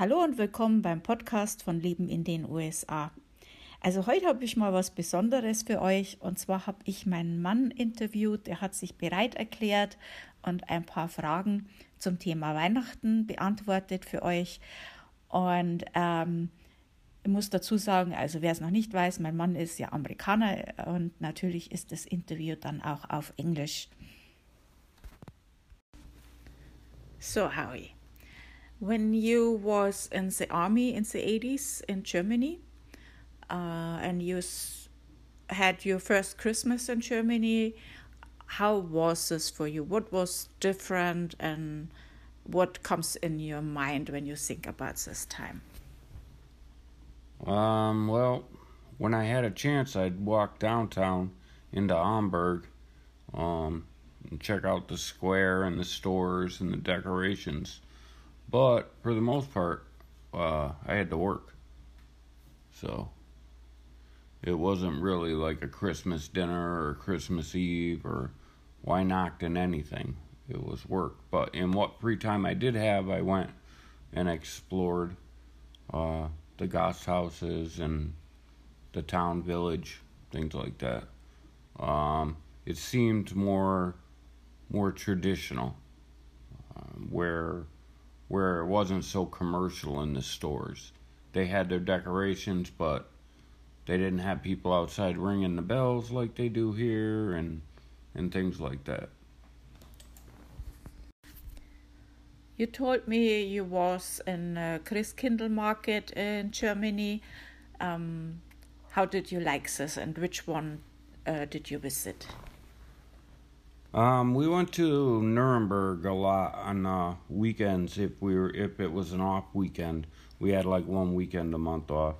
Hallo und willkommen beim Podcast von Leben in den USA. Also heute habe ich mal was Besonderes für euch und zwar habe ich meinen Mann interviewt, der hat sich bereit erklärt und ein paar Fragen zum Thema Weihnachten beantwortet für euch. Und ähm, ich muss dazu sagen, also wer es noch nicht weiß, mein Mann ist ja Amerikaner und natürlich ist das Interview dann auch auf Englisch. So Howie, when you was in the army in the 80s in Germany, uh, and you had your first Christmas in Germany. How was this for you? What was different, and what comes in your mind when you think about this time? Um, well, when I had a chance, I'd walk downtown into Hamburg, um, and check out the square and the stores and the decorations. But for the most part, uh, I had to work. So it wasn't really like a Christmas dinner or Christmas Eve or Weihnachten anything. It was work. But in what free time I did have, I went and explored uh, the Gasthauses and the town village, things like that. Um, it seemed more more traditional, uh, where where it wasn't so commercial in the stores. They had their decorations, but they didn't have people outside ringing the bells like they do here and and things like that. You told me you was in a Christkindl market in Germany. Um, how did you like this, and which one uh, did you visit? Um, we went to Nuremberg a lot on uh, weekends. If we were, if it was an off weekend, we had like one weekend a month off.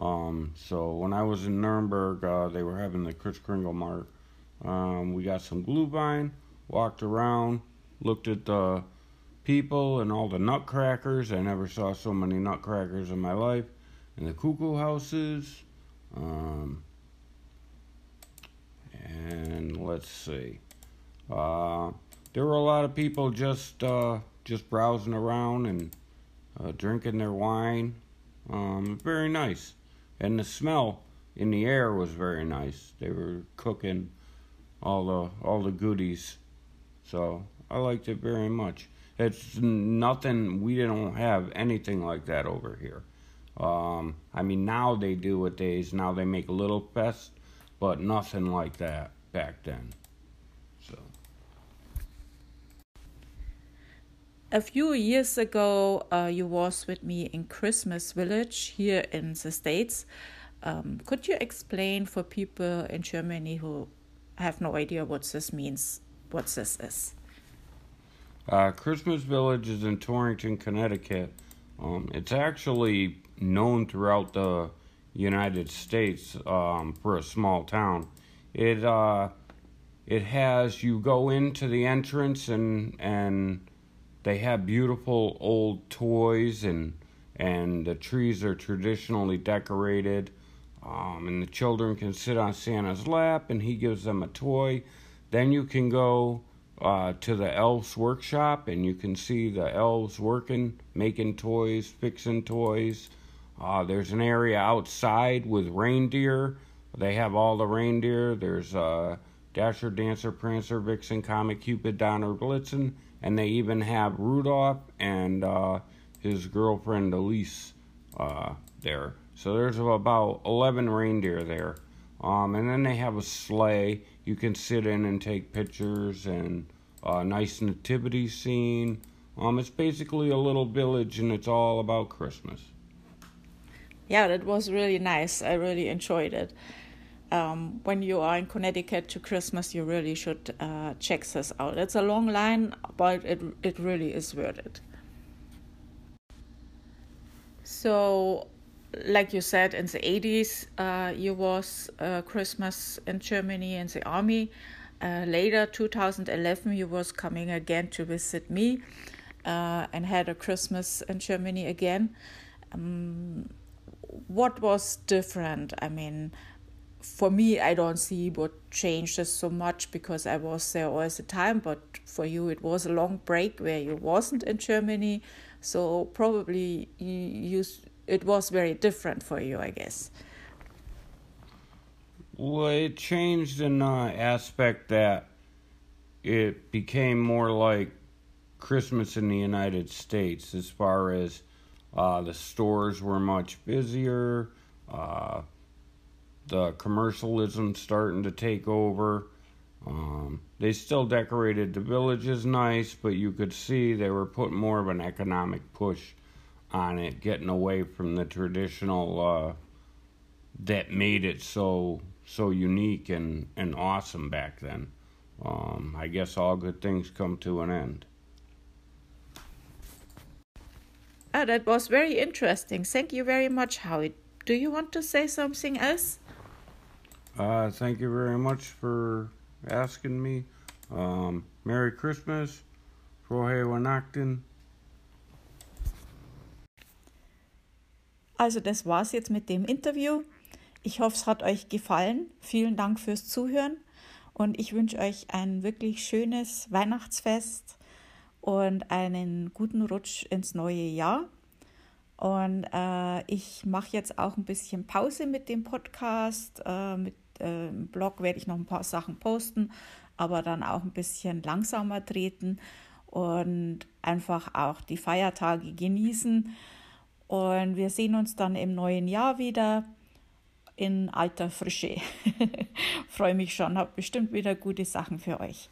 Um, so when I was in Nuremberg, uh, they were having the Kris Kringle Mart. Um, we got some Glühwein, walked around, looked at the people and all the nutcrackers. I never saw so many nutcrackers in my life. And the cuckoo houses. Um, and let's see. Uh, there were a lot of people just uh, just browsing around and uh, drinking their wine. Um, very nice and the smell in the air was very nice. They were cooking all the all the goodies, so I liked it very much. It's nothing. We don't have anything like that over here. Um, I mean, now they do it days. Now they make little fest, but nothing like that back then. A few years ago, uh, you was with me in Christmas Village here in the States. Um, could you explain for people in Germany who have no idea what this means, what this is? Uh, Christmas Village is in Torrington, Connecticut. Um, it's actually known throughout the United States um, for a small town. It uh, it has you go into the entrance and and they have beautiful old toys and and the trees are traditionally decorated. Um, and the children can sit on Santa's lap and he gives them a toy. Then you can go uh, to the elves workshop and you can see the elves working, making toys, fixing toys. Uh, there's an area outside with reindeer. They have all the reindeer. There's uh, Dasher, Dancer, Prancer, Vixen, Comet, Cupid, Donner, Blitzen, and they even have Rudolph and uh, his girlfriend Elise uh, there. So there's about 11 reindeer there. Um, and then they have a sleigh you can sit in and take pictures and a nice nativity scene. Um, it's basically a little village and it's all about Christmas. Yeah, that was really nice. I really enjoyed it um, when you are in Connecticut to Christmas, you really should uh, check this out. It's a long line, but it it really is worth it. So, like you said, in the 80s, uh, you was uh, Christmas in Germany in the army. Uh, later, 2011, you was coming again to visit me uh, and had a Christmas in Germany again. Um, what was different? I mean, for me, I don't see what changes so much because I was there all the time. But for you, it was a long break where you wasn't in Germany. So probably you, you it was very different for you, I guess. Well, it changed in the aspect that it became more like Christmas in the United States as far as uh, the stores were much busier. Uh, the commercialism starting to take over. Um, they still decorated the villages nice, but you could see they were putting more of an economic push on it, getting away from the traditional uh, that made it so so unique and, and awesome back then. Um, I guess all good things come to an end. Ah, that was very interesting. Thank you very much, Howie. Do you want to say something else? Uh, thank you very much for asking me. Um, Merry Christmas. Frohe Weihnachten. Also das war's jetzt mit dem Interview. Ich hoffe, es hat euch gefallen. Vielen Dank fürs Zuhören und ich wünsche euch ein wirklich schönes Weihnachtsfest und einen guten Rutsch ins neue Jahr. Und äh, ich mache jetzt auch ein bisschen Pause mit dem Podcast. Äh, mit im Blog werde ich noch ein paar Sachen posten, aber dann auch ein bisschen langsamer treten und einfach auch die Feiertage genießen. Und wir sehen uns dann im neuen Jahr wieder in alter Frische. Freue mich schon, habe bestimmt wieder gute Sachen für euch.